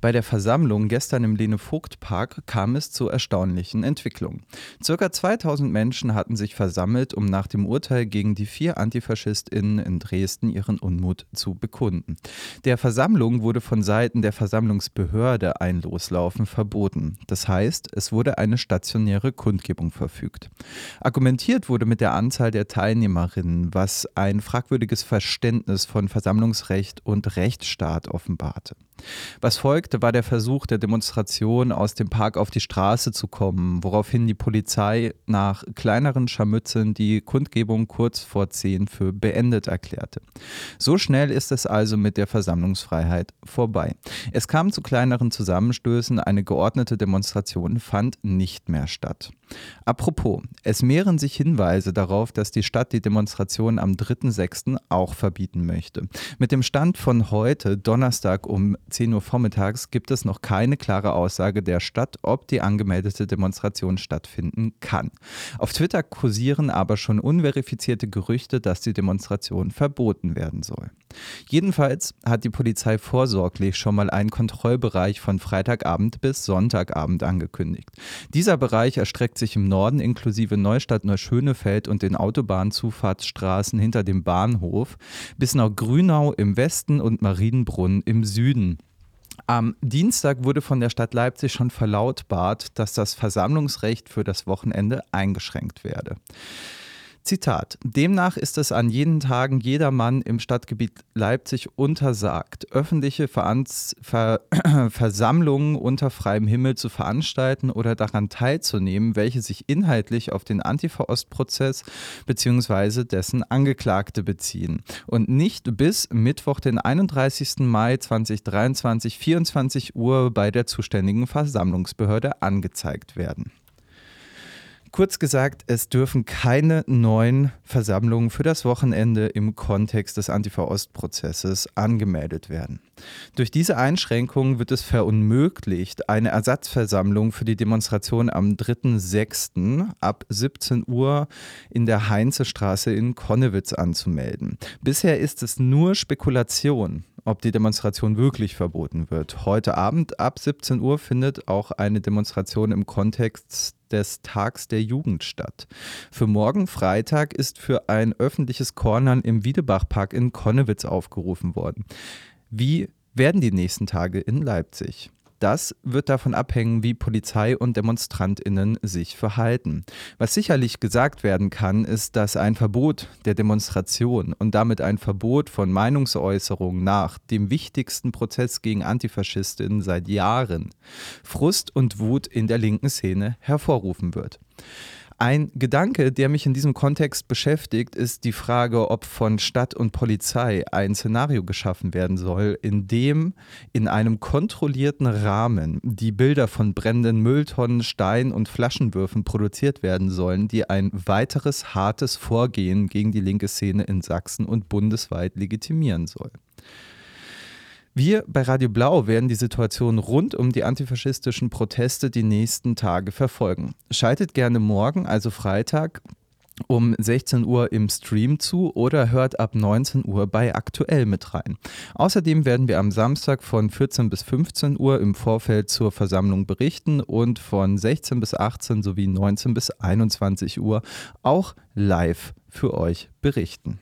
Bei der Versammlung gestern im Lene-Vogt-Park kam es zu erstaunlichen Entwicklungen. Circa 2000 Menschen hatten sich versammelt, um nach dem Urteil gegen die vier AntifaschistInnen in Dresden ihren Unmut zu bekunden. Der Versammlung wurde von Seiten der Versammlungsbehörde ein Loslaufen verboten. Das heißt, es wurde eine stationäre Kundgebung verfügt. Argumentiert wurde mit der Anzahl der Teilnehmerinnen, was ein fragwürdiges Verständnis von Versammlungsrecht und Rechtsstaat offenbarte. Was folgte, war der Versuch der Demonstration, aus dem Park auf die Straße zu kommen, woraufhin die Polizei nach kleineren Scharmützeln die Kundgebung kurz vor zehn für beendet erklärte. So schnell ist es also mit der Versammlungsfreiheit vorbei. Es kam zu kleineren Zusammenstößen, eine geordnete Demonstration fand nicht mehr statt. Apropos, es mehren sich Hinweise darauf, dass die Stadt die Demonstration am 3.6. auch verbieten möchte. Mit dem Stand von heute, Donnerstag um 10 Uhr vormittags, gibt es noch keine klare Aussage der Stadt, ob die angemeldete Demonstration stattfinden kann. Auf Twitter kursieren aber schon unverifizierte Gerüchte, dass die Demonstration verboten werden soll. Jedenfalls hat die Polizei vorsorglich schon mal einen Kontrollbereich von Freitagabend bis Sonntagabend angekündigt. Dieser Bereich erstreckt sich im Norden inklusive Neustadt-Neuschönefeld und den Autobahnzufahrtsstraßen hinter dem Bahnhof bis nach Grünau im Westen und Marienbrunn im Süden. Am Dienstag wurde von der Stadt Leipzig schon verlautbart, dass das Versammlungsrecht für das Wochenende eingeschränkt werde. Zitat. Demnach ist es an jenen Tagen jedermann im Stadtgebiet Leipzig untersagt, öffentliche Veranz Ver Versammlungen unter freiem Himmel zu veranstalten oder daran teilzunehmen, welche sich inhaltlich auf den Antifa-Ost-Prozess bzw. dessen Angeklagte beziehen und nicht bis Mittwoch, den 31. Mai 2023, 24 Uhr bei der zuständigen Versammlungsbehörde angezeigt werden. Kurz gesagt, es dürfen keine neuen Versammlungen für das Wochenende im Kontext des Antifa-Ost-Prozesses angemeldet werden. Durch diese Einschränkungen wird es verunmöglicht, eine Ersatzversammlung für die Demonstration am 3.6. ab 17 Uhr in der Heinzestraße in Konnewitz anzumelden. Bisher ist es nur Spekulation ob die Demonstration wirklich verboten wird. Heute Abend ab 17 Uhr findet auch eine Demonstration im Kontext des Tags der Jugend statt. Für morgen Freitag ist für ein öffentliches Kornern im Wiedebachpark in Konnewitz aufgerufen worden. Wie werden die nächsten Tage in Leipzig? Das wird davon abhängen, wie Polizei und Demonstrantinnen sich verhalten. Was sicherlich gesagt werden kann, ist, dass ein Verbot der Demonstration und damit ein Verbot von Meinungsäußerung nach dem wichtigsten Prozess gegen Antifaschistinnen seit Jahren Frust und Wut in der linken Szene hervorrufen wird. Ein Gedanke, der mich in diesem Kontext beschäftigt, ist die Frage, ob von Stadt und Polizei ein Szenario geschaffen werden soll, in dem in einem kontrollierten Rahmen die Bilder von brennenden Mülltonnen, Stein und Flaschenwürfen produziert werden sollen, die ein weiteres hartes Vorgehen gegen die linke Szene in Sachsen und bundesweit legitimieren soll. Wir bei Radio Blau werden die Situation rund um die antifaschistischen Proteste die nächsten Tage verfolgen. Schaltet gerne morgen, also Freitag, um 16 Uhr im Stream zu oder hört ab 19 Uhr bei Aktuell mit rein. Außerdem werden wir am Samstag von 14 bis 15 Uhr im Vorfeld zur Versammlung berichten und von 16 bis 18 sowie 19 bis 21 Uhr auch live für euch berichten.